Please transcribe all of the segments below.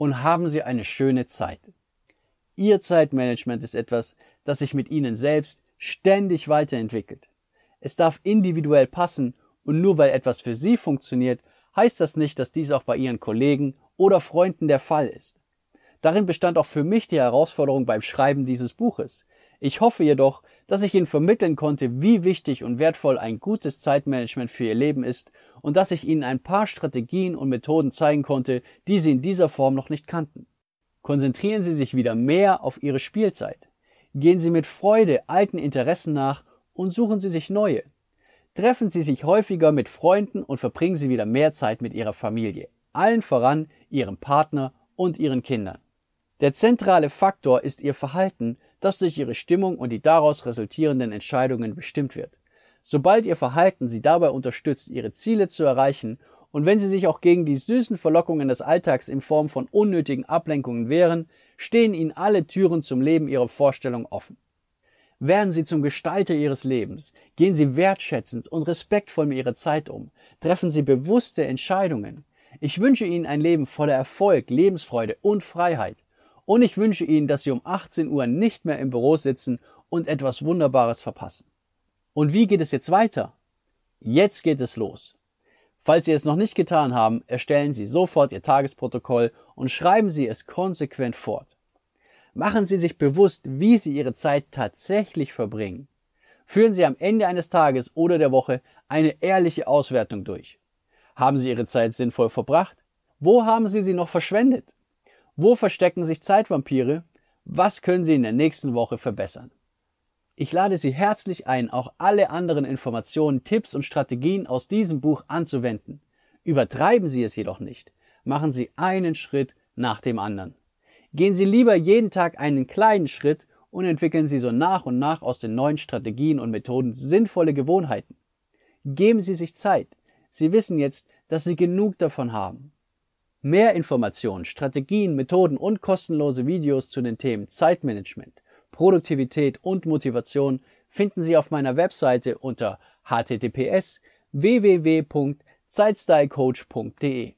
und haben Sie eine schöne Zeit. Ihr Zeitmanagement ist etwas, das sich mit Ihnen selbst ständig weiterentwickelt. Es darf individuell passen und nur weil etwas für Sie funktioniert, heißt das nicht, dass dies auch bei Ihren Kollegen oder Freunden der Fall ist. Darin bestand auch für mich die Herausforderung beim Schreiben dieses Buches. Ich hoffe jedoch, dass ich Ihnen vermitteln konnte, wie wichtig und wertvoll ein gutes Zeitmanagement für Ihr Leben ist und dass ich Ihnen ein paar Strategien und Methoden zeigen konnte, die Sie in dieser Form noch nicht kannten. Konzentrieren Sie sich wieder mehr auf Ihre Spielzeit. Gehen Sie mit Freude alten Interessen nach und suchen Sie sich neue. Treffen Sie sich häufiger mit Freunden und verbringen Sie wieder mehr Zeit mit Ihrer Familie, allen voran Ihrem Partner und Ihren Kindern. Der zentrale Faktor ist Ihr Verhalten, das durch Ihre Stimmung und die daraus resultierenden Entscheidungen bestimmt wird. Sobald Ihr Verhalten Sie dabei unterstützt, Ihre Ziele zu erreichen und wenn Sie sich auch gegen die süßen Verlockungen des Alltags in Form von unnötigen Ablenkungen wehren, stehen Ihnen alle Türen zum Leben Ihrer Vorstellung offen. Werden Sie zum Gestalter Ihres Lebens, gehen Sie wertschätzend und respektvoll mit Ihrer Zeit um, treffen Sie bewusste Entscheidungen. Ich wünsche Ihnen ein Leben voller Erfolg, Lebensfreude und Freiheit. Und ich wünsche Ihnen, dass Sie um 18 Uhr nicht mehr im Büro sitzen und etwas Wunderbares verpassen. Und wie geht es jetzt weiter? Jetzt geht es los. Falls Sie es noch nicht getan haben, erstellen Sie sofort Ihr Tagesprotokoll und schreiben Sie es konsequent fort. Machen Sie sich bewusst, wie Sie Ihre Zeit tatsächlich verbringen. Führen Sie am Ende eines Tages oder der Woche eine ehrliche Auswertung durch. Haben Sie Ihre Zeit sinnvoll verbracht? Wo haben Sie sie noch verschwendet? Wo verstecken sich Zeitvampire? Was können Sie in der nächsten Woche verbessern? Ich lade Sie herzlich ein, auch alle anderen Informationen, Tipps und Strategien aus diesem Buch anzuwenden. Übertreiben Sie es jedoch nicht. Machen Sie einen Schritt nach dem anderen. Gehen Sie lieber jeden Tag einen kleinen Schritt und entwickeln Sie so nach und nach aus den neuen Strategien und Methoden sinnvolle Gewohnheiten. Geben Sie sich Zeit. Sie wissen jetzt, dass Sie genug davon haben. Mehr Informationen, Strategien, Methoden und kostenlose Videos zu den Themen Zeitmanagement, Produktivität und Motivation finden Sie auf meiner Webseite unter https www.zeitstylecoach.de.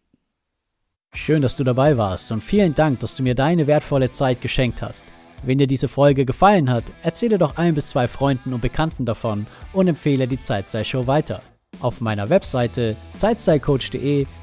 Schön, dass du dabei warst und vielen Dank, dass du mir deine wertvolle Zeit geschenkt hast. Wenn dir diese Folge gefallen hat, erzähle doch ein bis zwei Freunden und Bekannten davon und empfehle die Zeitstyle Show weiter. Auf meiner Webseite zeitstylecoach.de